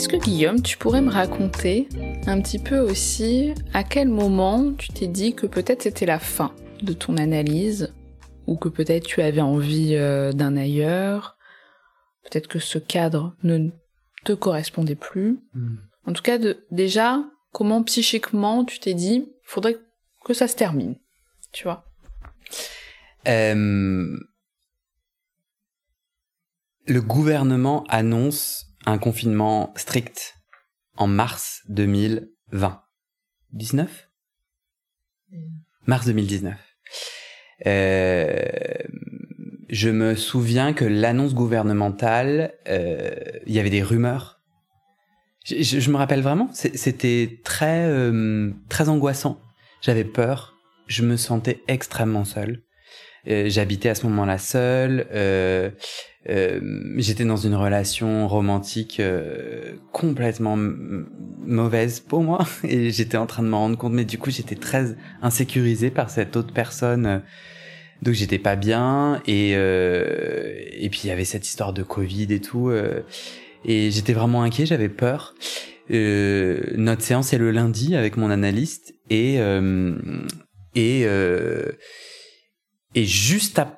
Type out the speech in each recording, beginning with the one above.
Est-ce que Guillaume, tu pourrais me raconter un petit peu aussi à quel moment tu t'es dit que peut-être c'était la fin de ton analyse ou que peut-être tu avais envie euh, d'un ailleurs, peut-être que ce cadre ne te correspondait plus. Hmm. En tout cas, de, déjà, comment psychiquement tu t'es dit, faudrait que ça se termine, tu vois? Euh, le gouvernement annonce un confinement strict en mars 2020. 19 Mars 2019. Euh, je me souviens que l'annonce gouvernementale, euh, il y avait des rumeurs. Je, je- je me rappelle vraiment, c'était très euh, très angoissant. J'avais peur, je me sentais extrêmement seul. Euh, J'habitais à ce moment-là seul. euh, euh, J'étais dans une relation romantique euh, complètement mauvaise pour moi et j'étais en train de m'en rendre compte. Mais du coup, j'étais très insécurisé par cette autre personne. donc j'étais pas bien et et puis il y avait cette histoire de Covid et tout et j'étais vraiment inquiet, j'avais peur. Euh, notre séance est le lundi avec mon analyste et euh, et euh, et juste à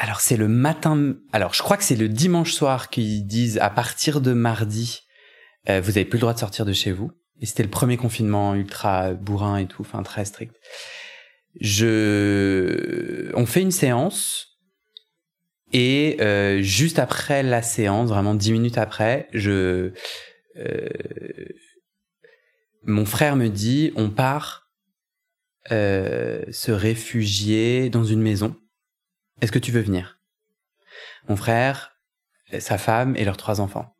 alors c'est le matin alors je crois que c'est le dimanche soir qu'ils disent à partir de mardi euh, vous avez plus le droit de sortir de chez vous. Et c'était le premier confinement ultra bourrin et tout enfin très strict. Je on fait une séance et euh, juste après la séance vraiment dix minutes après je euh, mon frère me dit on part euh, se réfugier dans une maison. Est-ce que tu veux venir? Mon frère, sa femme et leurs trois enfants.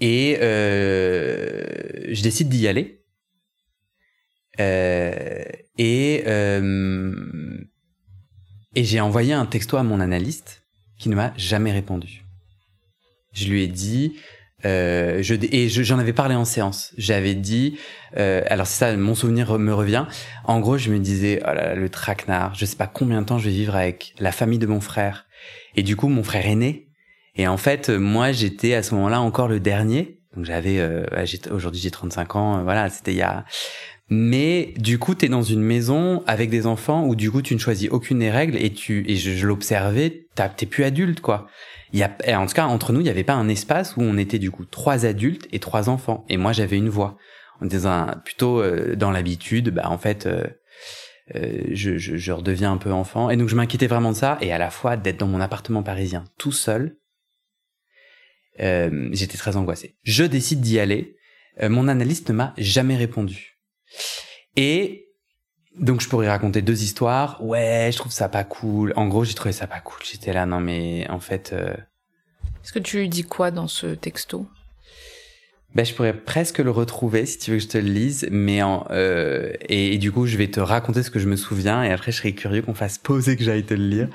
Et euh, je décide d'y aller. Euh, et euh, et j'ai envoyé un texto à mon analyste qui ne m'a jamais répondu. Je lui ai dit, euh, je, et je- j'en avais parlé en séance. J'avais dit, euh, alors c'est ça, mon souvenir me revient. En gros, je me disais, oh là là, le traquenard, je sais pas combien de temps je vais vivre avec la famille de mon frère. Et du coup, mon frère est né. Et en fait, moi, j'étais à ce moment-là encore le dernier. Donc j'avais, euh, aujourd'hui j'ai 35 ans. euh, voilà, c'était il y a. Mais du coup, t'es dans une maison avec des enfants où du coup tu ne choisis aucune des règles et tu et je, je l'observais, t'es plus adulte quoi. Et en tout cas, entre nous, il n'y avait pas un espace où on était du coup trois adultes et trois enfants. Et moi, j'avais une voix. On était un- plutôt euh, dans l'habitude, bah en fait, euh, euh, je, je, je redeviens un peu enfant. Et donc, je m'inquiétais vraiment de ça. Et à la fois d'être dans mon appartement parisien tout seul, euh, j'étais très angoissé. Je décide d'y aller. Euh, mon analyste ne m'a jamais répondu. Et donc je pourrais raconter deux histoires. Ouais, je trouve ça pas cool. En gros, j'ai trouvé ça pas cool. J'étais là, non mais en fait, euh, Est-ce que tu lui dis quoi dans ce texto? Ben je pourrais presque le retrouver si tu veux que je te le lise. Mais en, euh, et, et du coup, je vais te raconter ce que je me souviens et après, je serais curieux qu'on fasse pause et que j'aille te le lire.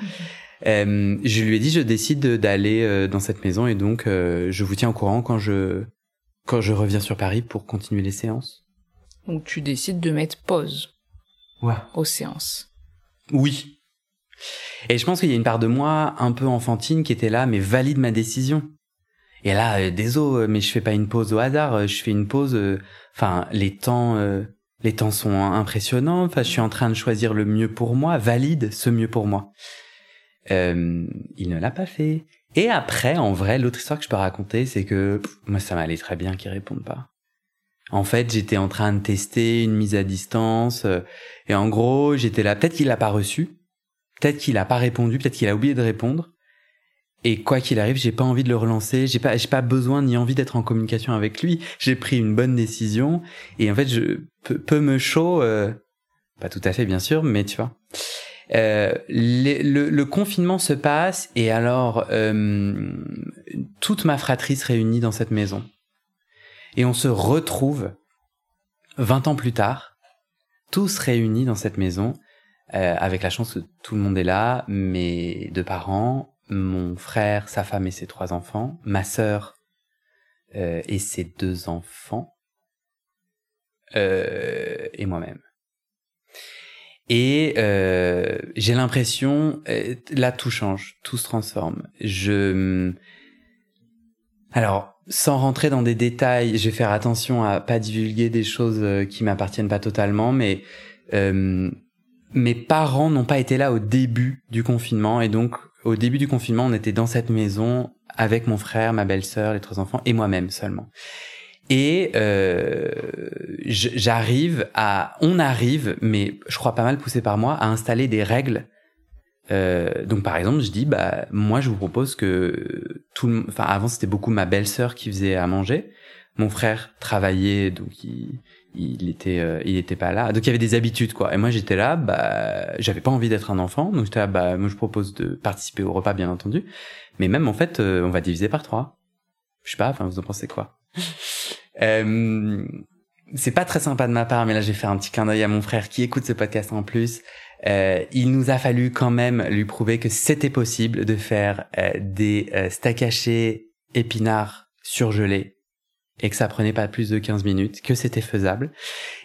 Euh, je lui ai dit, je décide de- d'aller dans cette maison et donc euh, je vous tiens au courant quand je quand je reviens sur Paris pour continuer les séances. Donc tu décides de mettre pause Ouais. aux séances. Oui. Et je pense qu'il y a une part de moi un peu enfantine qui était là, mais valide ma décision. Et là, euh, désolé, mais je fais pas une pause au hasard. euh, Je fais une pause. euh, Enfin, les temps, euh, les temps sont impressionnants. Enfin, je suis en train de choisir le mieux pour moi. Valide ce mieux pour moi. Euh, il ne l'a pas fait. Et après, en vrai, l'autre histoire que je peux raconter, c'est que pff, moi, ça m'allait très bien qu'ils répondent pas. En fait, j'étais en train de tester une mise à distance. euh, et en gros, j'étais là. Peut-être qu'il l'a pas reçu. Peut-être qu'il a pas répondu. Peut-être qu'il a oublié de répondre. Et quoi qu'il arrive, j'ai pas envie de le relancer. J'ai pas, j'ai pas besoin ni envie d'être en communication avec lui. J'ai pris une bonne décision. Et en fait, je peu, me chaud, euh, pas tout à fait bien sûr, mais tu vois. Euh, le, le, confinement se passe et alors euh, toute ma fratrie se réunit dans cette maison et on se retrouve 20 ans plus tard, tous réunis dans cette maison euh, avec la chance que tout le monde est là, mes deux parents, mon frère, sa femme et ses trois enfants, ma sœur euh, et ses deux enfants, euh, et moi-même. Et euh, j'ai l'impression, euh, là tout change, tout se transforme. Je, alors, sans rentrer dans des détails, je vais faire attention à pas divulguer des choses euh, qui m'appartiennent pas totalement, mais euh, mes parents n'ont pas été là au début du confinement et donc au début du confinement, on était dans cette maison avec mon frère, ma belle-sœur, les trois enfants et moi-même seulement. Et euh, j'arrive à, on arrive, mais je crois pas mal poussé par moi, à installer des règles. Euh, donc par exemple, je dis, bah moi je vous propose que tout, le, enfin avant c'était beaucoup ma belle-sœur qui faisait à manger. Mon frère travaillait, donc il, il était euh, il était pas là. Donc il y avait des habitudes quoi. Et moi j'étais là bah j'avais pas envie d'être un enfant. Donc j'étais là bah moi je propose de participer au repas bien entendu. Mais même en fait euh, on va diviser par trois. Je sais pas enfin vous en pensez quoi? Euh, c'est pas très sympa de ma part mais là j'ai fait un petit clin d'œil à mon frère qui écoute ce podcast en plus euh, il nous a fallu quand même lui prouver que c'était possible de faire des steaks hachés épinards surgelés et que ça prenait pas plus de 15 minutes, que c'était faisable.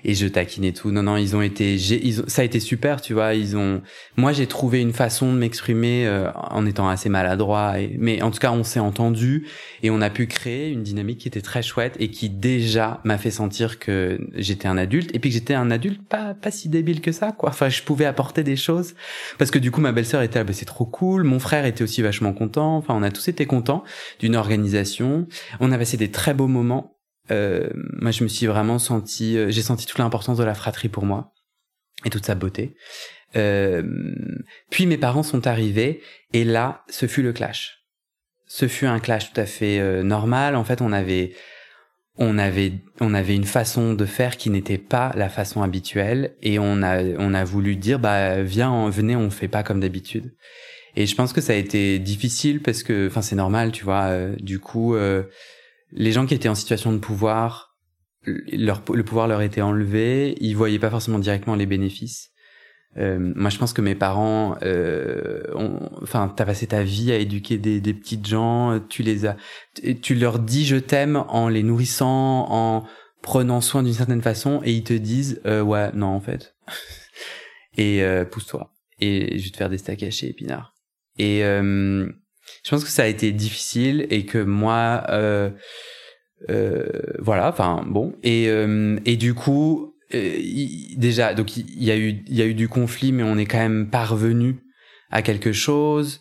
Et je taquinais tout. Non, non, ils ont été, ils ça a été super, tu vois. Ils ont, moi, j'ai trouvé une façon de m'exprimer euh, en étant assez maladroit. Et, mais en tout cas, on s'est entendu et on a pu créer une dynamique qui était très chouette et qui déjà m'a fait sentir que j'étais un adulte et puis que j'étais un adulte pas pas si débile que ça, quoi. Enfin, je pouvais apporter des choses parce que du coup, ma belle-sœur était, bah, c'est trop cool. Mon frère était aussi vachement content. Enfin, on a tous été contents d'une organisation. On a passé des très beaux moments euh, moi je me suis vraiment senti, euh, j'ai senti toute l'importance de la fratrie pour moi et toute sa beauté. Euh, puis mes parents sont arrivés et là, ce fut le clash. Ce fut un clash tout à fait normal. En fait, on avait, on avait, on avait une façon de faire qui n'était pas la façon habituelle et on a, on a voulu dire, bah viens, venez, on fait pas comme d'habitude. Et je pense que ça a été difficile parce que, enfin, c'est normal, tu vois. du coup les gens qui étaient en situation de pouvoir, leur, le pouvoir leur était enlevé, ils voyaient pas forcément directement les bénéfices. Euh, moi, je pense que mes parents, euh, ont, enfin, t'as passé ta vie à éduquer des, petites gens, tu les as, tu leur dis je t'aime en les nourrissant, en prenant soin d'une certaine façon, et ils te disent euh, ouais, non en fait, et pousse-toi, et je vais te faire des steaks hachés épinards. Et je pense que ça a été difficile et que moi, euh, euh, voilà, enfin bon, et euh, et du coup, euh, déjà, donc il y, a eu il y a eu du conflit, mais on est quand même parvenu à quelque chose.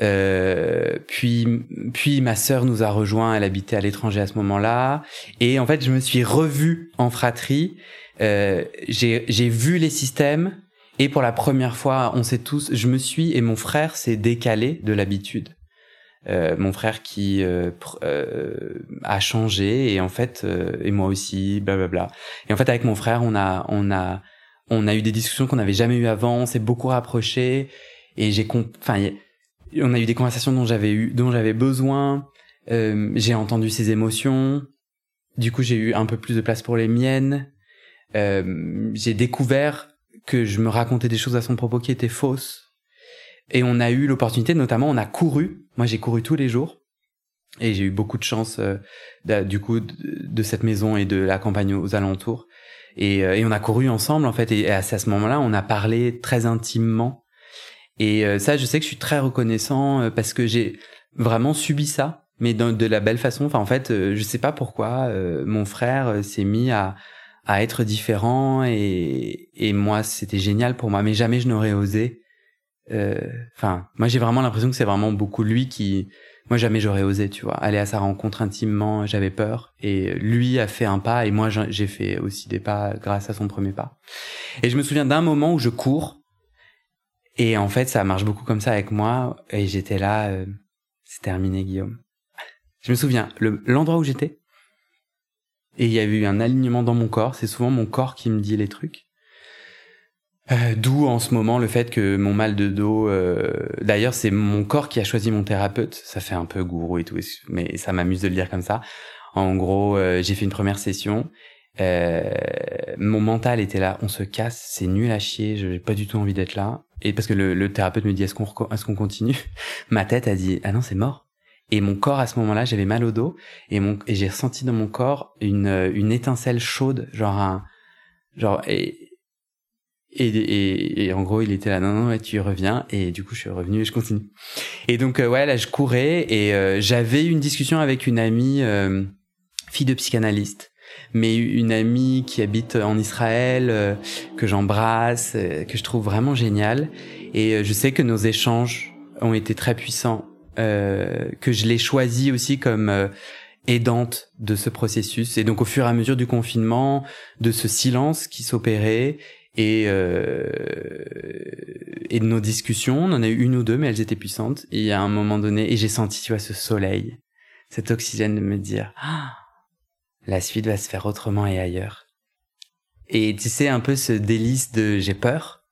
Euh, puis, puis ma sœur nous a rejoint. Elle habitait à l'étranger à ce moment-là, et en fait, je me suis revu en fratrie. Euh, j'ai vu les systèmes, et pour la première fois, on sait tous, je me suis et mon frère s'est décalé de l'habitude. Euh, mon frère qui euh, euh, a changé et en fait et moi aussi blablabla et en fait avec mon frère on a on a on a eu des discussions qu'on n'avait jamais eu avant on s'est beaucoup rapprochés et j'ai enfin on a eu des conversations dont j'avais eu dont j'avais besoin j'ai entendu ses émotions. Du coup j'ai eu un peu plus de place pour les miennes. J'ai découvert que je me racontais des choses à son propos qui étaient fausses. Et on a eu l'opportunité, notamment, on a couru. Moi, j'ai couru tous les jours. Et j'ai eu beaucoup de chance, euh, du coup, de, cette maison et de la campagne aux alentours. Et, euh, et on a couru ensemble, en fait. Et à, ce moment-là, on a parlé très intimement. Et euh, ça, je sais que je suis très reconnaissant parce que j'ai vraiment subi ça, mais de la belle façon. Enfin, en fait, je sais pas pourquoi mon frère s'est mis à, à être différent et, et moi, c'était génial pour moi. Mais jamais je n'aurais osé euh, enfin, moi j'ai vraiment l'impression que c'est vraiment beaucoup lui qui, moi jamais j'aurais osé, tu vois, aller à sa rencontre intimement, j'avais peur, et lui a fait un pas, et moi j'ai fait aussi des pas grâce à son premier pas. Et je me souviens d'un moment où je cours, et en fait ça marche beaucoup comme ça avec moi, et j'étais là, euh, c'est terminé, Guillaume. Je me souviens, l'endroit où j'étais, et il y a eu un alignement dans mon corps. C'est souvent mon corps qui me dit les trucs. Euh, D'où en ce moment le fait que mon mal de dos. Euh... D'ailleurs, c'est mon corps qui a choisi mon thérapeute. Ça fait un peu gourou et tout, mais ça m'amuse de le dire comme ça. En gros, euh, j'ai fait une première session. Euh, mon mental était là, on se casse, c'est nul à chier, j'ai pas du tout envie d'être là. Et parce que le, le thérapeute me dit est-ce qu'on est-ce qu'on continue? Ma tête a dit ah non c'est mort. Et mon corps à ce moment-là, j'avais mal au dos et mon et j'ai ressenti dans mon corps une une étincelle chaude, genre un genre et et, et, en gros, il était là, non, non, tu reviens. Et du coup, je suis revenu et je continue. Et donc, euh, ouais, là, je courais et euh, j'avais une discussion avec une amie, euh, fille de psychanalyste, mais une amie qui habite en Israël, que j'embrasse, que je trouve vraiment géniale. Et je sais que nos échanges ont été très puissants euh, que je l'ai choisie aussi comme euh, aidante de ce processus. Et donc au fur et à mesure du confinement, de ce silence qui s'opérait et euh, et de nos discussions, on en a eu une ou deux, mais elles étaient puissantes. Et a un moment donné, et j'ai senti, tu vois, ce soleil, cet oxygène de me dire, ah, la suite va se faire autrement et ailleurs. Et tu sais, un peu ce délice de j'ai peur.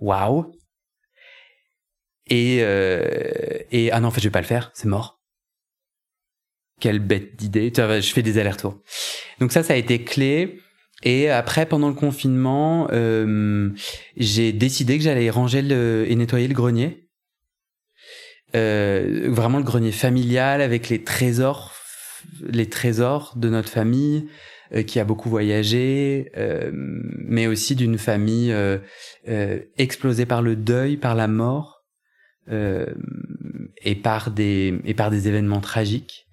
Waouh, et, euh, et ah non, en fait, je vais pas le faire, c'est mort. Quelle bête d'idée. Je fais des allers-retours. Donc ça, ça a été clé. Et après, pendant le confinement, euh, j'ai décidé que j'allais ranger le, et nettoyer le grenier. Euh, vraiment le grenier familial avec les trésors, les trésors de notre famille euh, qui a beaucoup voyagé, euh, mais aussi d'une famille euh, explosée par le deuil, par la mort euh, et par des et par des événements tragiques.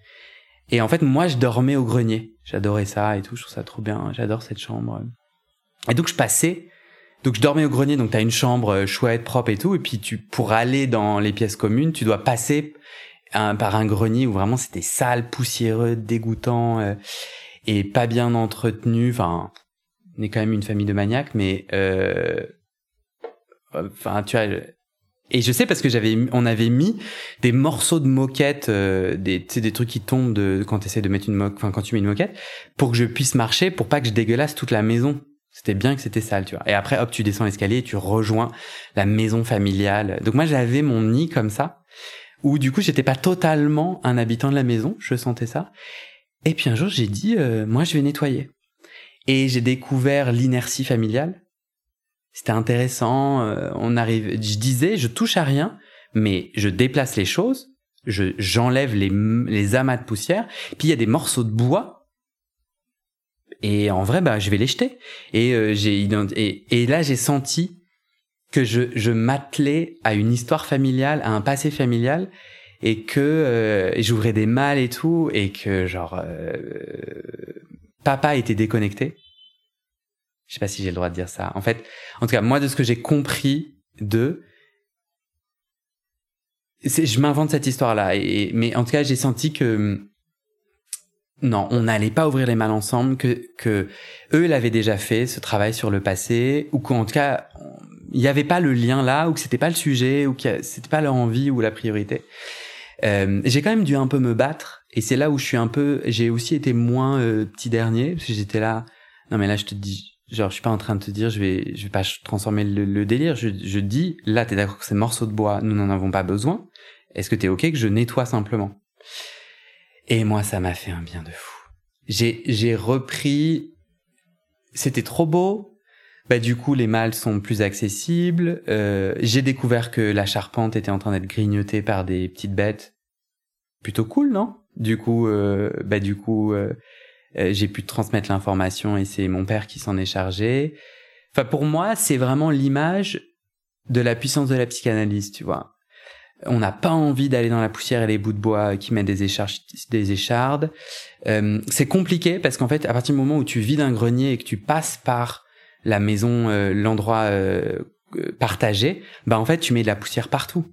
Et en fait, moi, je dormais au grenier. J'adorais ça et tout. Je trouve ça trop bien. J'adore cette chambre. Et donc, je passais. Donc, je dormais au grenier. Donc, t'as une chambre euh, chouette, propre et tout. Et puis, tu pour aller dans les pièces communes, tu dois passer par un grenier où vraiment c'était sale, poussiéreux, dégoûtant euh, et pas bien entretenu. Enfin, on est quand même une famille de maniaques, mais euh, enfin, tu vois et je sais parce que j'avais, on avait mis des morceaux de moquette, euh, des, des trucs qui tombent de, quand tu de mettre une moquette, enfin quand tu mets une moquette, pour que je puisse marcher, pour pas que je dégueulasse toute la maison. C'était bien que c'était sale, tu vois. Et après, hop, tu descends l'escalier et tu rejoins la maison familiale. Donc moi, j'avais mon nid comme ça, où du coup, j'étais pas totalement un habitant de la maison, je sentais ça. Et puis un jour, j'ai dit, euh, moi, je vais nettoyer. Et j'ai découvert l'inertie familiale c'était intéressant. Euh, on arrive, je disais, je touche à rien, mais je déplace les choses, je j'enlève les les amas de poussière. Puis il y a des morceaux de bois. Et en vrai, bah, je vais les jeter. Et euh, j'ai et, et là, j'ai senti que je je m'attelais à une histoire familiale, à un passé familial, et que euh, j'ouvrais des malles et tout, et que genre euh, papa était déconnecté je sais pas si j'ai le droit de dire ça. En fait, en tout cas, moi, de ce que j'ai compris de, je m'invente cette histoire-là. Et, mais en tout cas, j'ai senti que, non, on n'allait pas ouvrir les malles ensemble, que, que eux l'avaient déjà fait, ce travail sur le passé, ou qu'en tout cas, il n'y avait pas le lien là, ou que c'était pas le sujet, ou que c'était pas leur envie ou la priorité. Euh, j'ai quand même dû un peu me battre, et c'est là où je suis un peu, j'ai aussi été moins euh, petit dernier, parce que j'étais là, non mais là je te dis, genre je suis pas en train de te dire je vais je vais pas transformer le, délire. Je, je dis là t'es d'accord que ces morceaux de bois nous n'en avons pas besoin. Est-ce que t'es ok que je nettoie simplement? Et moi ça m'a fait un bien de fou. J'ai j'ai repris c'était trop beau. Bah du coup les mâles sont plus accessibles. Euh, j'ai découvert que la charpente était en train d'être grignotée par des petites bêtes. Plutôt cool non? Du coup euh, bah du coup euh, j'ai pu transmettre l'information et c'est mon père qui s'en est chargé. Enfin, pour moi, c'est vraiment l'image de la puissance de la psychanalyse, tu vois. On n'a pas envie d'aller dans la poussière et les bouts de bois qui mettent des, échardes. Des échardes. Euh, c'est compliqué parce qu'en fait, à partir du moment où tu vides un grenier et que tu passes par la maison, euh, l'endroit euh, partagé, bah en fait, tu mets de la poussière partout.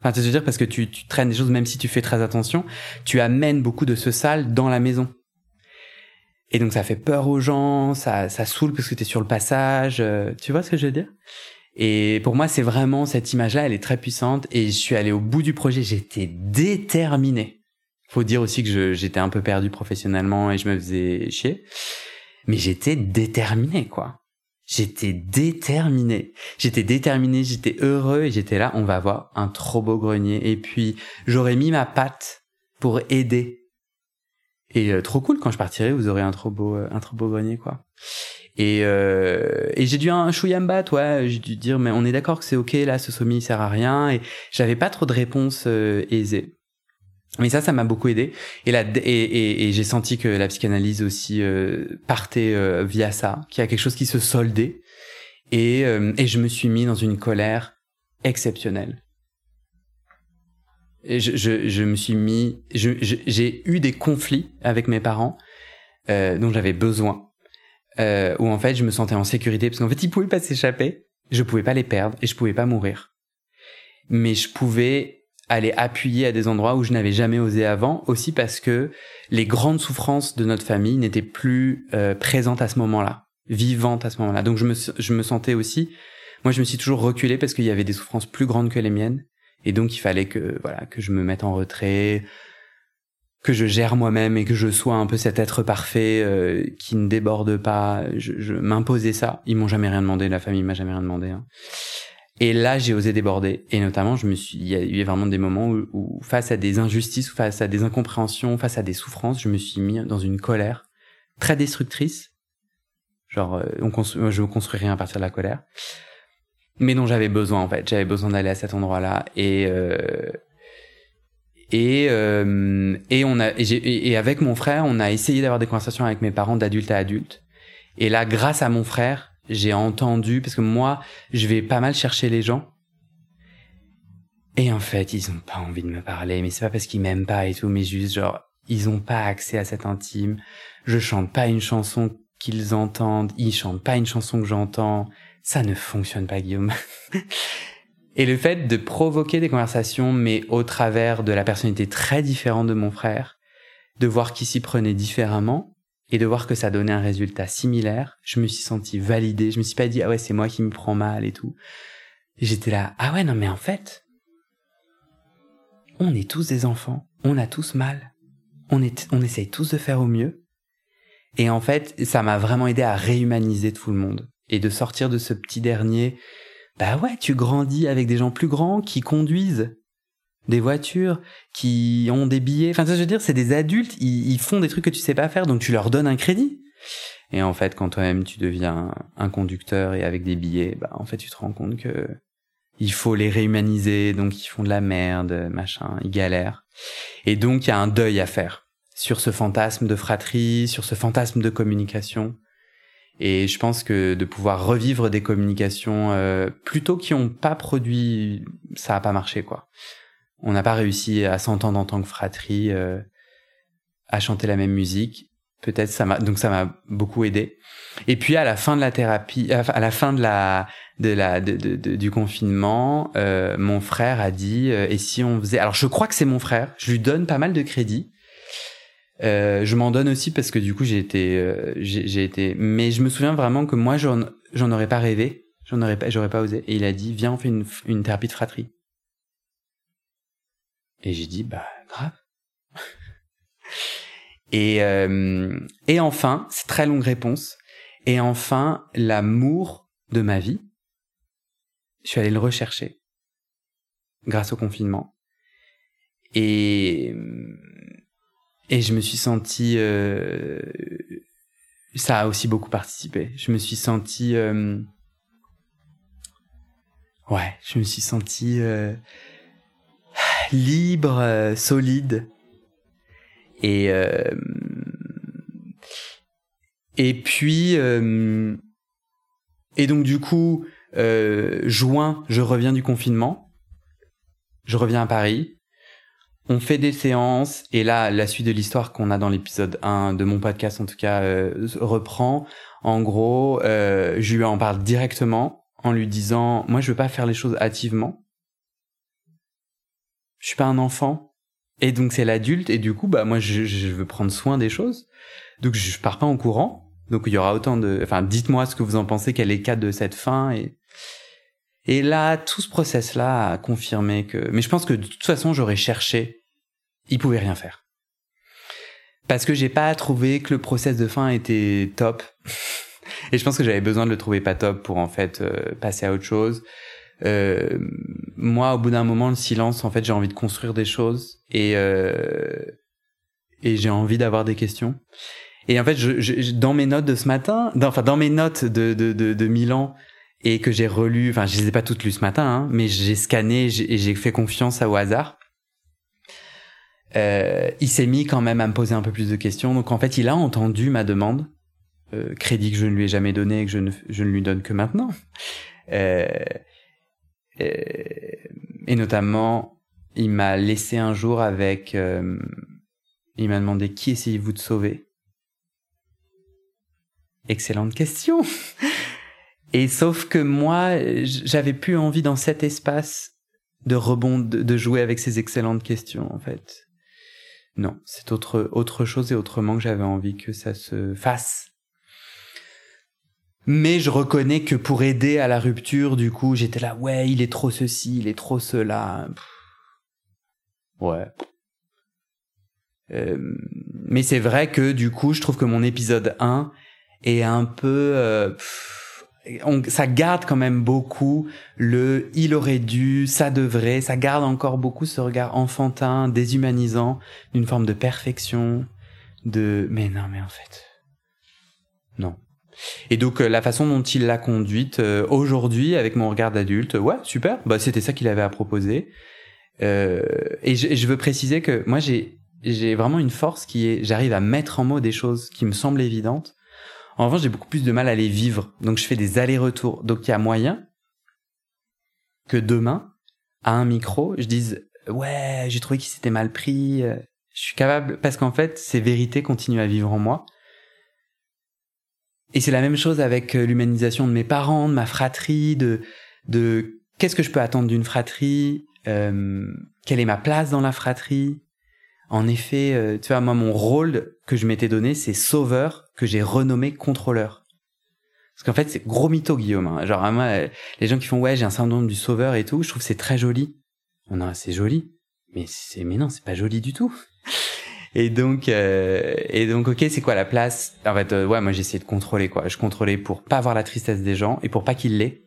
Enfin, tu veux dire? Parce que tu, tu traînes des choses, même si tu fais très attention, tu amènes beaucoup de ce sale dans la maison. Et donc ça fait peur aux gens, ça, ça saoule parce que t'es sur le passage, euh, tu vois ce que je veux dire? Et pour moi, c'est vraiment cette image-là, elle est très puissante. Et je suis allé au bout du projet. J'étais déterminé. Faut dire aussi que j'étais un peu perdu professionnellement et je me faisais chier. Mais j'étais déterminé, quoi. J'étais déterminé. J'étais déterminé, j'étais heureux et j'étais là, on va avoir un trop beau grenier. Et puis, j'aurais mis ma patte pour aider. Et euh, trop cool, quand je partirai, vous aurez un trop beau, euh, un trop beau grenier, quoi. Et, euh, et j'ai dû un chouïamba, ouais, j'ai dû dire, mais on est d'accord que c'est ok, là, ce sommet, il sert à rien. Et j'avais pas trop de réponses aisées. Mais ça, ça m'a beaucoup aidé. Et, là, et, et, j'ai senti que la psychanalyse aussi euh, partait euh, via ça, qu'il y a quelque chose qui se soldait. Et, euh, et je me suis mis dans une colère exceptionnelle. Je, je, je me suis mis, j'ai eu des conflits avec mes parents dont j'avais besoin, où en fait je me sentais en sécurité parce qu'en fait ils pouvaient pas s'échapper, je pouvais pas les perdre et je pouvais pas mourir, mais je pouvais aller appuyer à des endroits où je n'avais jamais osé avant, aussi parce que les grandes souffrances de notre famille n'étaient plus euh, présentes à ce moment-là, vivantes à ce moment-là. Donc je me, je me sentais aussi, moi je me suis toujours reculé parce qu'il y avait des souffrances plus grandes que les miennes, et donc il fallait que voilà que je me mette en retrait, que je gère moi-même et que je sois un peu cet être parfait euh, qui ne déborde pas. Je, je m'imposais ça. Ils m'ont jamais rien demandé, la famille m'a jamais rien demandé. Hein. Et là, j'ai osé déborder. Et notamment, je me suis, il y a eu vraiment des moments où, face à des injustices, face à des incompréhensions, face à des souffrances, je me suis mis dans une colère très destructrice. Genre, euh, on construit, je construis rien à partir de la colère. Mais dont j'avais besoin, en fait. J'avais besoin d'aller à cet endroit-là. Et, euh, et, euh, et on a, et avec mon frère, on a essayé d'avoir des conversations avec mes parents d'adulte à adulte. Et là, grâce à mon frère, j'ai entendu, parce que moi, je vais pas mal chercher les gens. Et en fait, ils ont pas envie de me parler, mais c'est pas parce qu'ils m'aiment pas et tout, mais juste genre, ils ont pas accès à cet intime. Je chante pas une chanson qu'ils entendent, ils chantent pas une chanson que j'entends. Ça ne fonctionne pas, Guillaume. et le fait de provoquer des conversations, mais au travers de la personnalité très différente de mon frère, de voir qu'il s'y prenait différemment, et de voir que ça donnait un résultat similaire, je me suis senti validé. Je me suis pas dit ah ouais c'est moi qui me prends mal et tout. J'étais là ah ouais non mais en fait on est tous des enfants, on a tous mal, on est on essaye tous de faire au mieux. Et en fait ça m'a vraiment aidé à réhumaniser tout le monde et de sortir de ce petit dernier. Bah ouais tu grandis avec des gens plus grands qui conduisent des voitures, qui ont des billets. Enfin, je veux dire, c'est des adultes, ils, font des trucs que tu sais pas faire, donc tu leur donnes un crédit. Et en fait, quand toi-même tu deviens un conducteur et avec des billets, bah en fait tu te rends compte que il faut les réhumaniser, donc ils font de la merde, machin, ils galèrent. Et donc il y a un deuil à faire sur ce fantasme de fratrie, sur ce fantasme de communication. Et je pense que de pouvoir revivre des communications euh, plutôt qui ont pas produit, ça a pas marché quoi on n'a pas réussi à s'entendre en tant que fratrie, euh, à chanter la même musique. Peut-être ça m'a donc ça m'a beaucoup aidé. Et puis à la fin de la thérapie, à la fin de la de la de, du confinement, euh, mon frère a dit euh, et si on faisait alors je crois que c'est mon frère, je lui donne pas mal de crédit. Euh, je m'en donne aussi parce que du coup j'ai été euh, j'ai été mais je me souviens vraiment que moi j'en aurais pas rêvé, j'en aurais pas j'aurais pas osé et il a dit viens on fait une une thérapie de fratrie. Et j'ai dit, bah, grave. et, euh, et enfin, c'est très longue réponse. Et enfin, l'amour de ma vie, je suis allé le rechercher grâce au confinement. Et, et je me suis senti, euh, ça a aussi beaucoup participé. Je me suis senti, euh, ouais, je me suis senti euh, libre, solide. Et et puis et donc du coup juin, je reviens du confinement. Je reviens à Paris. On fait des séances et là la suite de l'histoire qu'on a dans l'épisode 1 de mon podcast en tout cas reprend. En gros, je lui en parle directement en lui disant moi je veux pas faire les choses hâtivement. Je suis pas un enfant. Et donc c'est l'adulte. Et du coup bah moi je, je, veux prendre soin des choses. Donc je pars pas en courant. Donc il y aura autant de enfin dites-moi ce que vous en pensez quel est le cas de cette fin. Et Et là, tout ce process-là a confirmé que... Mais je pense que de toute façon, j'aurais cherché. Il pouvait rien faire. Parce que j'ai pas trouvé que le process de fin était top. Et je pense que j'avais besoin de le trouver pas top pour en fait euh, passer à autre chose. Euh, moi, au bout d'un moment, le silence, en fait, j'ai envie de construire des choses et euh, et j'ai envie d'avoir des questions. Et en fait, dans mes notes de ce matin, dans, enfin dans mes notes de de de, Milan et que j'ai relu, enfin je les ai pas toutes lues ce matin, hein, mais j'ai scanné et j'ai fait confiance au hasard. Euh, il s'est mis quand même à me poser un peu plus de questions. Donc en fait, il a entendu ma demande, euh, crédit que je ne lui ai jamais donné et que je ne, je ne lui donne que maintenant. Euh, euh et notamment, il m'a laissé un jour avec... Euh, il m'a demandé qui essayez-vous de sauver Excellente question. Et sauf que moi, j'avais plus envie dans cet espace de rebond, de jouer avec ces excellentes questions, en fait. Non, c'est autre, chose et autrement que j'avais envie que ça se fasse. Mais je reconnais que pour aider à la rupture, du coup, j'étais là, ouais, il est trop ceci, il est trop cela. Ouais. Euh, mais c'est vrai que du coup, je trouve que mon épisode 1 est un peu... Euh, ça garde quand même beaucoup le il aurait dû, ça devrait, ça garde encore beaucoup ce regard enfantin, déshumanisant, d'une forme de perfection, de mais non mais en fait non. Et donc euh, la façon dont il l'a conduite euh, aujourd'hui avec mon regard d'adulte, ouais super, bah c'était ça qu'il avait à proposer. Euh, et je, je veux préciser que moi j'ai j'ai vraiment une force qui est j'arrive à mettre en mots des choses qui me semblent évidentes en revanche, j'ai beaucoup plus de mal à les vivre. Donc, je fais des allers-retours. Donc, il y a moyen que demain, à un micro, je dise ouais, j'ai trouvé qu'il s'était mal pris. Je suis capable parce qu'en fait, ces vérités continuent à vivre en moi. Et c'est la même chose avec euh, l'humanisation de mes parents, de ma fratrie, de de qu'est-ce que je peux attendre d'une fratrie, euh, quelle est ma place dans la fratrie, en effet, euh, tu vois, moi, mon rôle que je m'étais donné, c'est sauveur que j'ai renommé contrôleur. Parce qu'en fait, c'est gros mytho, Guillaume. Hein. Genre, moi, euh, les gens qui font, ouais, j'ai un syndrome du sauveur et tout, je trouve c'est très joli. On a, c'est joli. Mais c'est, mais non, c'est pas joli du tout. Et donc, euh, et donc, ok, c'est quoi la place? En fait, ouais, moi, j'essayais de contrôler, quoi. Je contrôlais pour pas voir la tristesse des gens et pour pas qu'ils l'aient.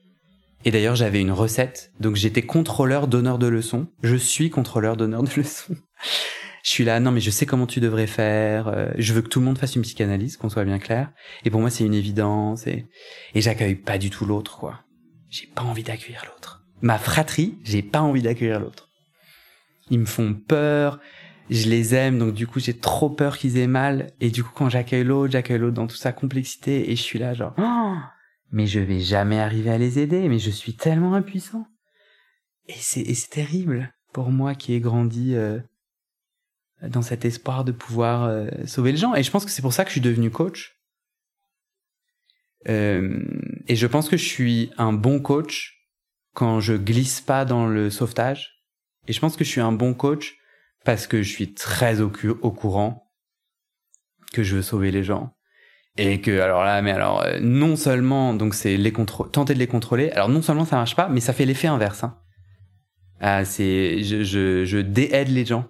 Et d'ailleurs, j'avais une recette. Donc, j'étais contrôleur donneur de leçons. Je suis contrôleur donneur de leçons je suis là, non mais je sais comment tu devrais faire, euh, je veux que tout le monde fasse une psychanalyse, qu'on soit bien clair. Et pour moi c'est une évidence et, et j'accueille pas du tout l'autre quoi. J'ai pas envie d'accueillir l'autre. Ma fratrie, j'ai pas envie d'accueillir l'autre. Ils me font peur, je les aime donc du coup j'ai trop peur qu'ils aient mal et du coup quand j'accueille l'autre, j'accueille l'autre dans toute sa complexité et je suis là genre oh, mais je vais jamais arriver à les aider, mais je suis tellement impuissant. Et c'est terrible pour moi qui ai grandi euh, dans cet espoir de pouvoir euh, sauver les gens. Et je pense que c'est pour ça que je suis devenu coach. Euh, et je pense que je suis un bon coach quand je glisse pas dans le sauvetage. Et je pense que je suis un bon coach parce que je suis très au, courant que je veux sauver les gens. Et que, alors là, mais alors, euh, non seulement, donc c'est les tenter de les contrôler, alors non seulement ça marche pas, mais ça fait l'effet inverse. Hein. Ah, c'est, je, je, je déaide les gens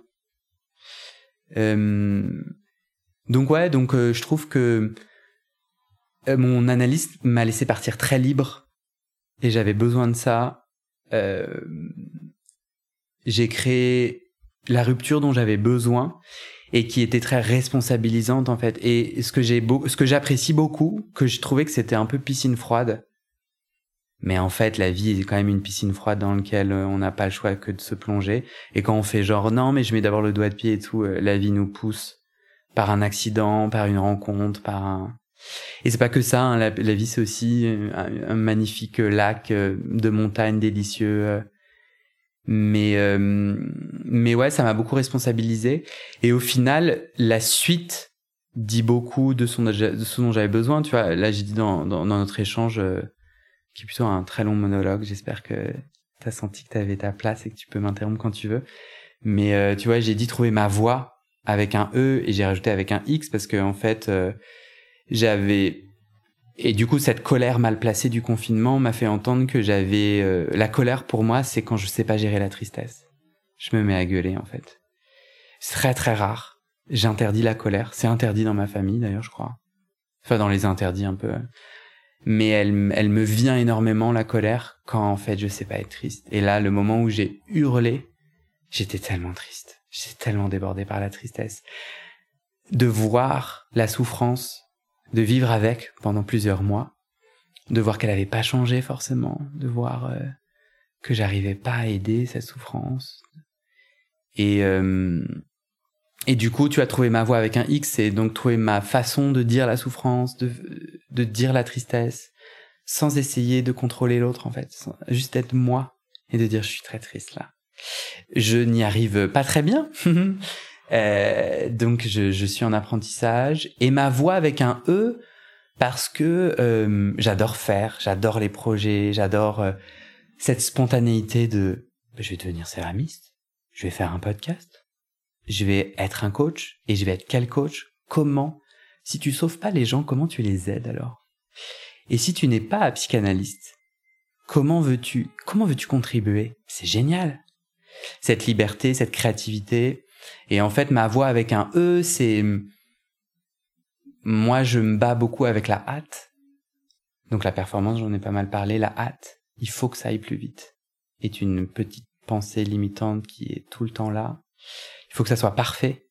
donc ouais, donc euh, je trouve que euh, mon analyste m'a laissé partir très libre et j'avais besoin de ça. J'ai créé la rupture dont j'avais besoin et qui était très responsabilisante en fait. Et ce que j'ai ce que j'apprécie beaucoup, que je trouvais que c'était un peu piscine froide, mais en fait, la vie est quand même une piscine froide dans laquelle euh, on n'a pas le choix que de se plonger. Et quand on fait genre non, mais je mets d'abord le doigt de pied et tout, euh, la vie nous pousse par un accident, par une rencontre, par un. Et c'est pas que ça. Hein, la, vie c'est aussi euh, un, magnifique lac de montagne délicieux. Mais mais ouais, ça m'a beaucoup responsabilisé. Et au final, la suite dit beaucoup de, son, de ce dont j'avais besoin. Tu vois, là j'ai dit dans, dans notre échange qui est plutôt un très long monologue. J'espère que tu as senti que tu avais ta place et que tu peux m'interrompre quand tu veux. Mais euh, tu vois, j'ai dit trouver ma voix avec un E et j'ai rajouté avec un X parce que en fait, euh, j'avais et du coup, cette colère mal placée du confinement m'a fait entendre que j'avais euh, la colère pour moi, c'est quand je sais pas gérer la tristesse. Je me mets à gueuler en fait. C'est très très rare. J'interdis la colère. C'est interdit dans ma famille d'ailleurs, je crois. Enfin, dans les interdits un peu. Mais elle, elle me vient énormément la colère quand en fait je sais pas être triste. Et là, le moment où j'ai hurlé, j'étais tellement triste. J'étais tellement débordé par la tristesse. De voir la souffrance de vivre avec pendant plusieurs mois, de voir qu'elle n'avait pas changé forcément, de voir euh, que j'arrivais pas à aider sa souffrance. Et euh, et du coup, tu as trouvé ma voix avec un X, et donc trouvé ma façon de dire la souffrance, de de dire la tristesse, sans essayer de contrôler l'autre en fait, juste être moi et de dire je suis très triste là. Je n'y arrive pas très bien. Euh, donc je, suis en apprentissage et ma voix avec un E parce que euh, j'adore faire, j'adore les projets, j'adore euh, cette spontanéité de je vais devenir céramiste, je vais faire un podcast, je vais être un coach et je vais être quel coach Comment Si tu sauves pas les gens, comment tu les aides alors? Et si tu n'es pas psychanalyste, comment veux-tu comment veux-tu contribuer? C'est génial. Cette liberté, cette créativité, et en fait, ma voix avec un E, c'est moi, je me bats beaucoup avec la hâte. Donc la performance, j'en ai pas mal parlé. La hâte, il faut que ça aille plus vite. Est une petite pensée limitante qui est tout le temps là. Il faut que ça soit parfait.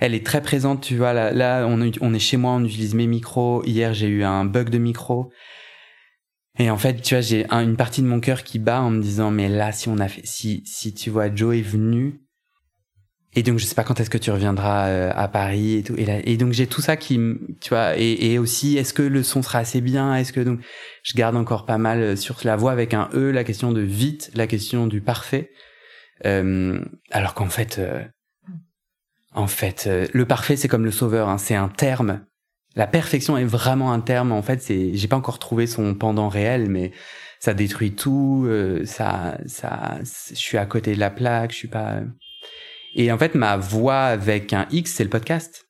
Elle est très présente, tu vois. Là, là on, est chez moi, on utilise mes micros. Hier, j'ai eu un bug de micro. Et en fait, tu vois, j'ai une partie de mon cœur qui bat en me disant, mais là, si on a fait, si, si tu vois, Joe est venu, et donc je sais pas quand est-ce que tu reviendras euh, à Paris et tout et donc j'ai tout ça qui tu vois et, et aussi est-ce que le son sera assez bien? Est-ce que donc je garde encore pas mal euh, sur la voix avec un e la question de vite la question du parfait euh, alors qu'en fait euh, en fait le parfait c'est comme le sauveur hein, c'est un terme la perfection est vraiment un terme en fait c'est j'ai pas encore trouvé son pendant réel mais ça détruit tout ça ça je suis à côté de la plaque je suis pas et en fait, ma voix avec un X, c'est le podcast.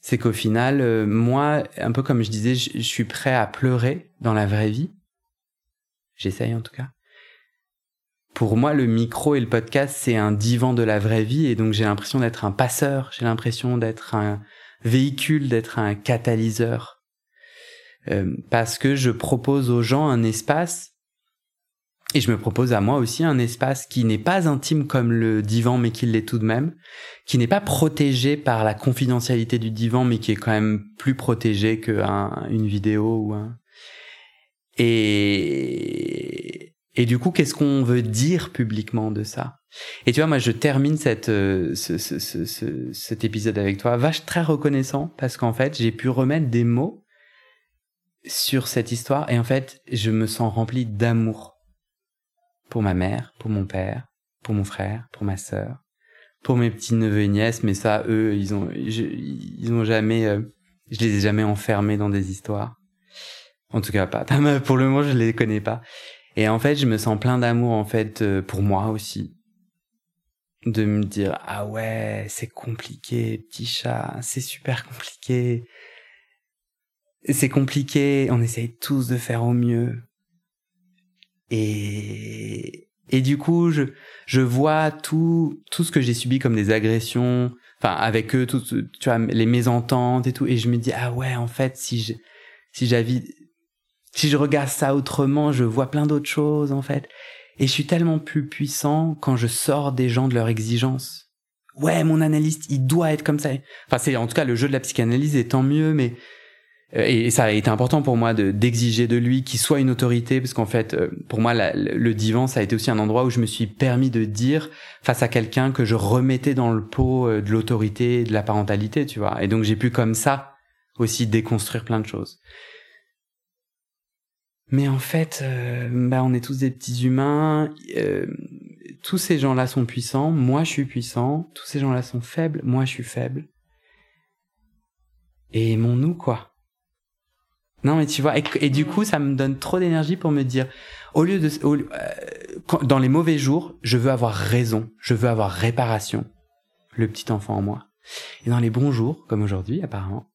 C'est qu'au final, euh, moi, un peu comme je disais, je, suis prêt à pleurer dans la vraie vie. J'essaye en tout cas. Pour moi, le micro et le podcast, c'est un divan de la vraie vie, et donc j'ai l'impression d'être un passeur, j'ai l'impression d'être un véhicule, d'être un catalyseur. Euh, parce que je propose aux gens un espace et je me propose à moi aussi un espace qui n'est pas intime comme le divan, mais qui l'est tout de même, qui n'est pas protégé par la confidentialité du divan, mais qui est quand même plus protégé qu'une vidéo ou un... Et, et du coup, qu'est-ce qu'on veut dire publiquement de ça? Et tu vois, moi, je termine cette, euh, ce, ce, ce, cet épisode avec toi, vache très reconnaissant, parce qu'en fait, j'ai pu remettre des mots sur cette histoire, et en fait, je me sens rempli d'amour pour ma mère, pour mon père, pour mon frère, pour ma sœur, pour mes petits neveux et nièces, mais ça, eux, ils ont, ils ont jamais, euh, je les ai jamais enfermés dans des histoires. En tout cas, pas, pour le moment, je les connais pas. Et en fait, je me sens plein d'amour, en fait, euh, pour moi aussi. De me dire, ah ouais, c'est compliqué, petit chat, c'est super compliqué. C'est compliqué, on essaye tous de faire au mieux. Et, et du coup, je, je vois tout, tout ce que j'ai subi comme des agressions, enfin, avec eux, tout, tu vois, les mésententes et tout. Et je me dis, ah ouais, en fait, si je, si j'avais, si je regarde ça autrement, je vois plein d'autres choses, en fait. Et je suis tellement plus puissant quand je sors des gens de leur exigence. Ouais, mon analyste, il doit être comme ça. Enfin, c'est en tout cas le jeu de la psychanalyse est tant mieux, mais euh, et ça a été important pour moi de d'exiger de lui qu'il soit une autorité parce qu'en fait euh, pour moi le divan ça a été aussi un endroit où je me suis permis de dire face à quelqu'un que je remettais dans le pot euh, de l'autorité de la parentalité tu vois et donc j'ai pu comme ça aussi déconstruire plein de choses mais en fait bah on est tous des petits humains. Tous ces gens-là sont puissants. Moi je suis puissant. Tous ces gens-là sont faibles. Moi je suis faible. Et mon nous quoi. Non, mais tu vois, et, du coup, ça me donne trop d'énergie pour me dire, au lieu de, euh, dans les mauvais jours, je veux avoir raison, je veux avoir réparation, le petit enfant en moi. Et dans les bons jours, comme aujourd'hui, apparemment,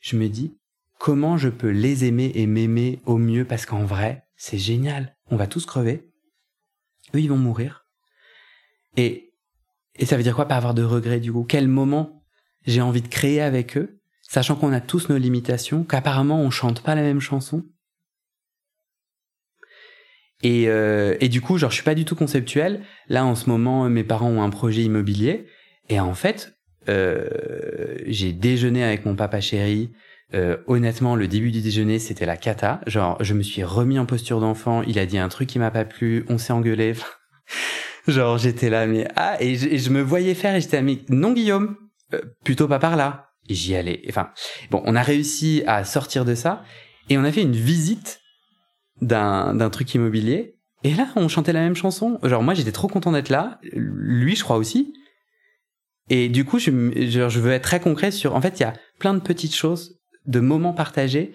je me dis, comment je peux les aimer et m'aimer au mieux parce qu'en vrai, c'est génial. On va tous crever. Eux, ils vont mourir. Et, et ça veut dire quoi pas avoir de regrets du coup? Quel moment j'ai envie de créer avec eux, sachant qu'on a tous nos limitations, qu'apparemment on chante pas la même chanson? Et, euh, et du coup, genre, je suis pas du tout conceptuel. Là, en ce moment, mes parents ont un projet immobilier. Et en fait, euh, j'ai déjeuné avec mon papa chéri. Euh, honnêtement, le début du déjeuner, c'était la cata. Genre, je me suis remis en posture d'enfant. Il a dit un truc qui m'a pas plu. On s'est engueulé. genre, j'étais là, mais ah, et je, me voyais faire. Et j'étais là, non, Guillaume, euh, plutôt pas par là. Et j'y allais. Enfin, bon, on a réussi à sortir de ça. Et on a fait une visite d'un d'un truc immobilier. Et là, on chantait la même chanson. Genre moi, j'étais trop content d'être là. Lui, je crois aussi. Et du coup, je, je veux être très concret sur. En fait, il y a plein de petites choses, de moments partagés.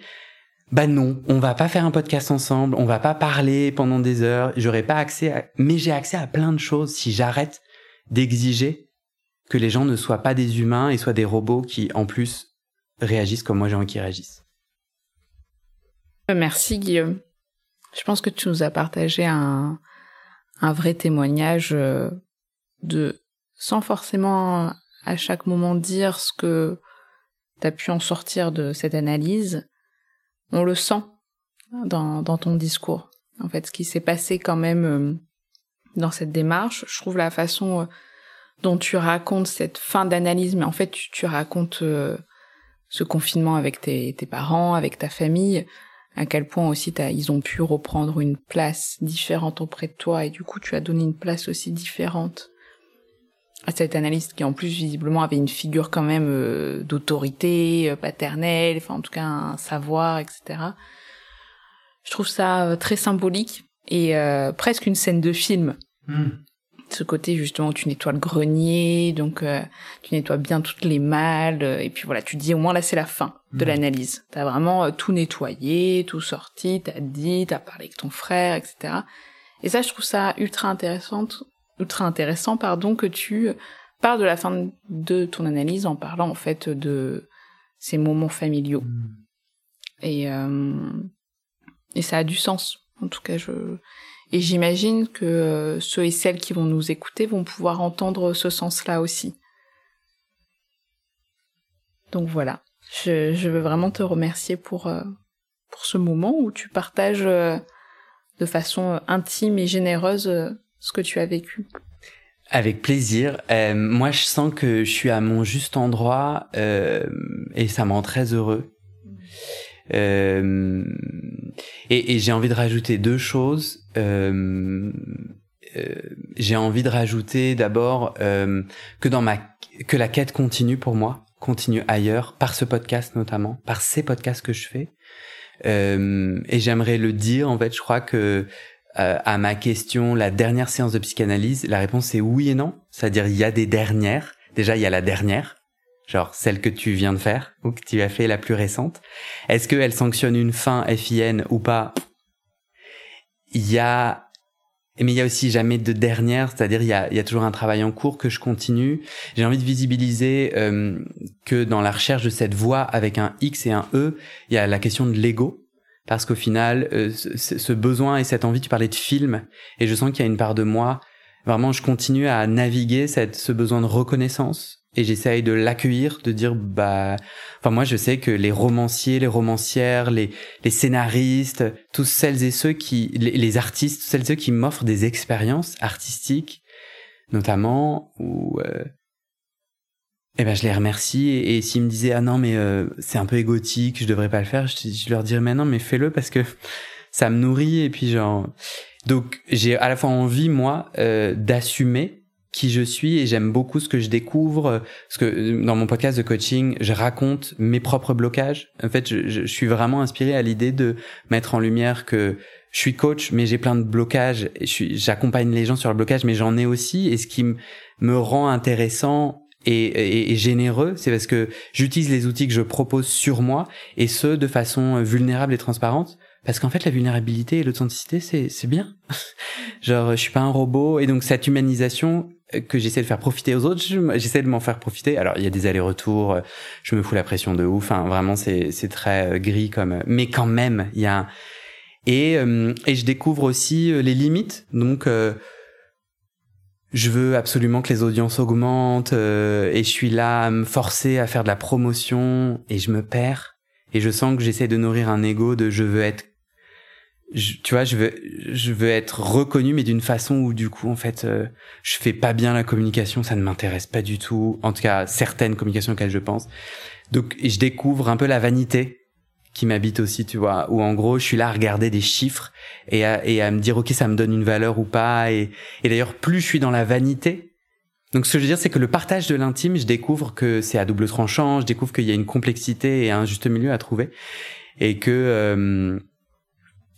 Bah non, on va pas faire un podcast ensemble, on va pas parler pendant des heures. J'aurais pas accès, à... mais j'ai accès à plein de choses si j'arrête d'exiger que les gens ne soient pas des humains et soient des robots qui, en plus, réagissent comme moi j'ai envie qu'ils réagissent. Merci Guillaume. Je pense que tu nous as partagé un, un vrai témoignage euh, de, sans forcément à chaque moment dire ce que tu as pu en sortir de cette analyse, on le sent dans, ton discours. En fait, ce qui s'est passé quand même euh, dans cette démarche, je trouve la façon euh, dont tu racontes cette fin d'analyse, mais en fait, tu, racontes ce confinement avec tes parents, avec ta famille, à quel point aussi ils ont pu reprendre une place différente auprès de toi et du coup tu as donné une place aussi différente à cet analyste qui en plus visiblement avait une figure quand même euh, d'autorité euh, paternelle, enfin en tout cas un savoir, etc. Je trouve ça euh, très symbolique et presque une scène de film. Hmm ce côté justement où tu nettoies le grenier, donc euh, tu nettoies bien toutes les malles, euh, et puis voilà, tu dis au moins là c'est la fin de mmh. l'analyse. T'as vraiment euh, tout nettoyé, tout sorti, t'as dit, t'as parlé avec ton frère, etc. Et ça, je trouve ça ultra intéressant, ultra intéressant, pardon, que tu parles de la fin de ton analyse en parlant en fait de ces moments familiaux. Mmh. Et et ça a du sens. En tout cas, je et j'imagine que euh, ceux et celles qui vont nous écouter vont pouvoir entendre ce sens-là aussi. Donc voilà, je, veux vraiment te remercier pour, euh, pour ce moment où tu partages euh, de façon intime et généreuse ce que tu as vécu. Avec plaisir. moi, je sens que je suis à mon juste endroit et ça me rend très heureux. Euh, et, et j'ai envie de rajouter deux choses. Euh, euh, j'ai envie de rajouter d'abord euh, que dans ma que la quête continue pour moi, continue ailleurs par ce podcast notamment, par ces podcasts que je fais. Euh, et j'aimerais le dire en fait, je crois que à ma question, la dernière séance de psychanalyse, la réponse est oui et non. C'est-à-dire il y a des dernières. Déjà il y a la dernière genre celle que tu viens de faire ou que tu as fait la plus récente. Est-ce qu'elle sanctionne une fin FIN ou pas? Il y a mais il y a aussi jamais de dernière, c'est-à-dire il y a, y a toujours un travail en cours que je continue. J'ai envie de visibiliser euh, que dans la recherche de cette voix avec un X et un E, il y a la question de l'ego. Parce qu'au final, euh, ce, besoin et cette envie, tu parlais de film, et je sens qu'il y a une part de moi, vraiment, je continue à naviguer cette, ce besoin de reconnaissance, et j'essaye de l'accueillir, de dire bah, enfin moi je sais que les romanciers, les romancières, les scénaristes, tous celles et ceux qui, les, artistes, celles et ceux qui m'offrent des expériences artistiques, notamment où euh, eh ben je les remercie. Et, s'ils me disaient ah non mais euh, c'est un peu égotique, je devrais pas le faire, je, leur dirais mais non mais fais-le parce que ça me nourrit. Et puis genre donc j'ai à la fois envie moi euh, d'assumer qui je suis et j'aime beaucoup ce que je découvre parce que euh, dans mon podcast de coaching je raconte mes propres blocages. En fait je, je suis vraiment inspiré à l'idée de mettre en lumière que je suis coach mais j'ai plein de blocages. J'accompagne les gens sur le blocage mais j'en ai aussi. Et ce qui me rend intéressant et, et, et généreux c'est parce que j'utilise les outils que je propose sur moi et ce de façon vulnérable et transparente parce qu'en fait la vulnérabilité et l'authenticité c'est c'est bien. Genre je suis pas un robot et donc cette humanisation euh, que j'essaie de faire profiter aux autres j'essaie de m'en faire profiter. Alors il y a des allers-retours euh, je me fous la pression de ouf enfin vraiment c'est c'est très euh, gris comme mais quand même il y a et et je découvre aussi les limites donc je veux absolument que les audiences augmentent et je suis là à me forcer à faire de la promotion et je me perds et je sens que j'essaie de nourrir un ego de je veux être tu vois, je veux, je veux être reconnu, mais d'une façon où du coup, en fait, euh, je fais pas bien la communication, ça ne m'intéresse pas du tout. En tout cas, certaines communications auxquelles je pense. Donc, je découvre un peu la vanité qui m'habite aussi, tu vois, où en gros, je suis là à regarder des chiffres et à, et à me dire, ok, ça me donne une valeur ou pas. Et, d'ailleurs, plus je suis dans la vanité, donc ce que je veux dire, c'est que le partage de l'intime, je découvre que c'est à double tranchant, je découvre qu'il y a une complexité et un juste milieu à trouver, et que euh,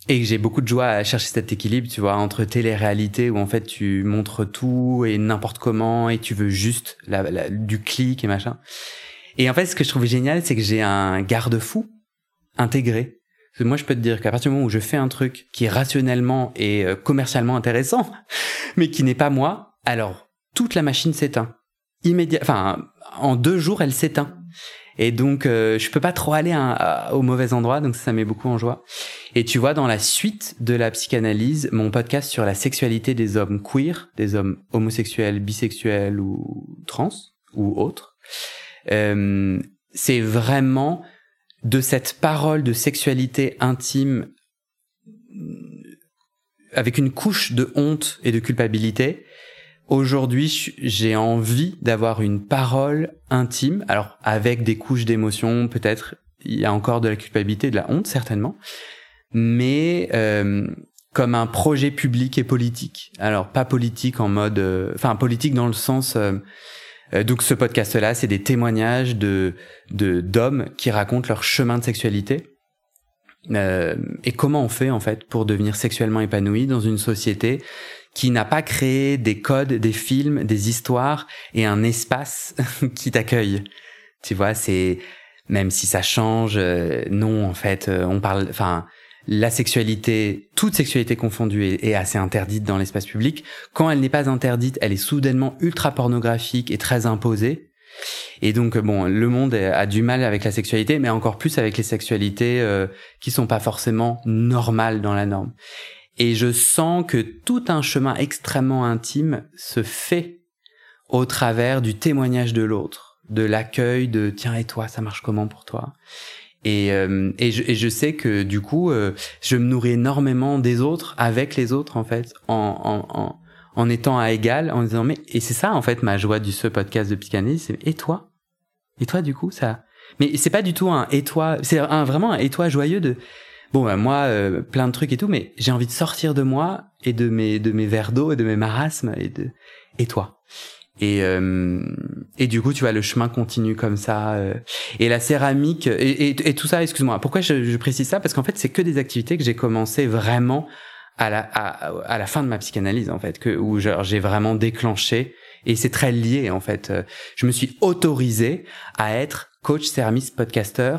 et que j'ai beaucoup de joie à chercher cet équilibre, tu vois, entre télé-réalité où en fait tu montres tout et n'importe comment et tu veux juste la, du clic et machin. Et en fait, ce que je trouve génial, c'est que j'ai un garde-fou intégré. Moi, je peux te dire qu'à partir du moment où je fais un truc qui est rationnellement et euh, commercialement intéressant, mais qui n'est pas moi, alors toute la machine s'éteint. Immédiat, enfin, en deux jours, elle s'éteint. Et donc, euh, je peux pas trop aller au mauvais endroit, donc ça met beaucoup en joie. Et tu vois, dans la suite de la psychanalyse, mon podcast sur la sexualité des hommes queer, des hommes homosexuels, bisexuels ou trans ou autres, euh, c'est vraiment de cette parole de sexualité intime avec une couche de honte et de culpabilité. Aujourd'hui, j'ai envie d'avoir une parole intime, alors avec des couches d'émotions, peut-être il y a encore de la culpabilité, de la honte certainement, mais euh, comme un projet public et politique. Alors pas politique en mode, euh, enfin politique dans le sens. Euh, donc ce podcast-là, c'est des témoignages de d'hommes qui racontent leur chemin de sexualité et comment on fait en fait pour devenir sexuellement épanoui dans une société qui n'a pas créé des codes, des films, des histoires et un espace qui t'accueille. Tu vois, c'est même si ça change, non en fait, on parle, enfin la sexualité, toute sexualité confondue, est, assez interdite dans l'espace public. Quand elle n'est pas interdite, elle est soudainement ultra pornographique et très imposée. Et donc bon, le monde a du mal avec la sexualité, mais encore plus avec les sexualités euh, qui sont pas forcément normales dans la norme. Et je sens que tout un chemin extrêmement intime se fait au travers du témoignage de l'autre, de l'accueil de tiens et toi, ça marche comment pour toi? Et, euh, et, je, et, je, sais que du coup, euh, je me nourris énormément des autres, avec les autres en fait, en, en, en, en étant à égal, en disant mais et c'est ça en fait ma joie du ce podcast de psychanalyse, c'est et toi, et toi du coup ça, mais c'est pas du tout un et toi, c'est un vraiment un et toi joyeux de bon bah, moi euh, plein de trucs et tout, mais j'ai envie de sortir de moi et de mes de mes verres d'eau et de mes marasmes et de et toi. Et, euh, et du coup, tu vois, le chemin continue comme ça. Euh. et la céramique, et, et, tout ça, excuse-moi, pourquoi je, je, précise ça? Parce qu'en fait, c'est que des activités que j'ai commencé vraiment à la, à, à, la fin de ma psychanalyse, en fait, que, où j'ai vraiment déclenché. Et c'est très lié, en fait. Je me suis autorisé à être coach, service, podcaster,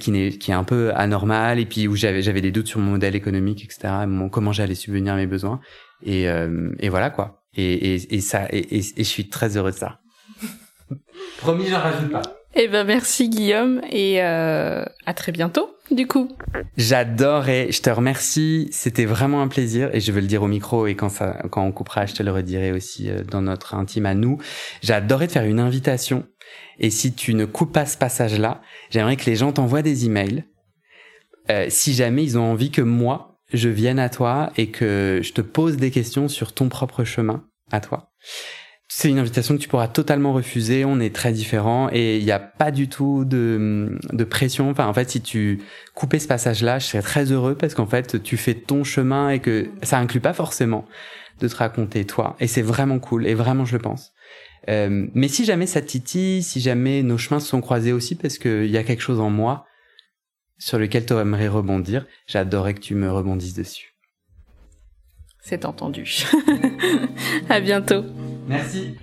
qui, n'est, qui est un peu anormal, et puis où j'avais, j'avais des doutes sur mon modèle économique, etc., comment j'allais subvenir à mes besoins. Et, euh, et voilà, quoi. Et, et, et ça, et, et, je suis très heureux de ça. Promis, j'en rajoute pas. Eh ben merci Guillaume et euh, à très bientôt du coup. J'adorais, je te remercie, c'était vraiment un plaisir et je veux le dire au micro et quand ça quand on coupera, je te le redirai aussi euh, dans notre intime à nous. J'adorais te faire une invitation et si tu ne coupes pas ce passage-là, j'aimerais que les gens t'envoient des emails euh, si jamais ils ont envie que moi je vienne à toi et que je te pose des questions sur ton propre chemin à toi. C'est une invitation que tu pourras totalement refuser. On est très différents et il n'y a pas du tout de, de pression. Enfin, en fait, si tu coupais ce passage-là, je serais très heureux parce qu'en fait, tu fais ton chemin et que ça inclut pas forcément de te raconter toi. Et c'est vraiment cool et vraiment, je le pense. Euh, mais si jamais ça titille, si jamais nos chemins se sont croisés aussi parce qu'il y a quelque chose en moi sur lequel tu aimerais rebondir, j'adorerais que tu me rebondisses dessus. C'est entendu. à bientôt. Merci.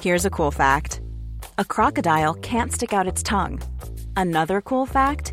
Here's a cool fact a crocodile can't stick out its tongue. Another cool fact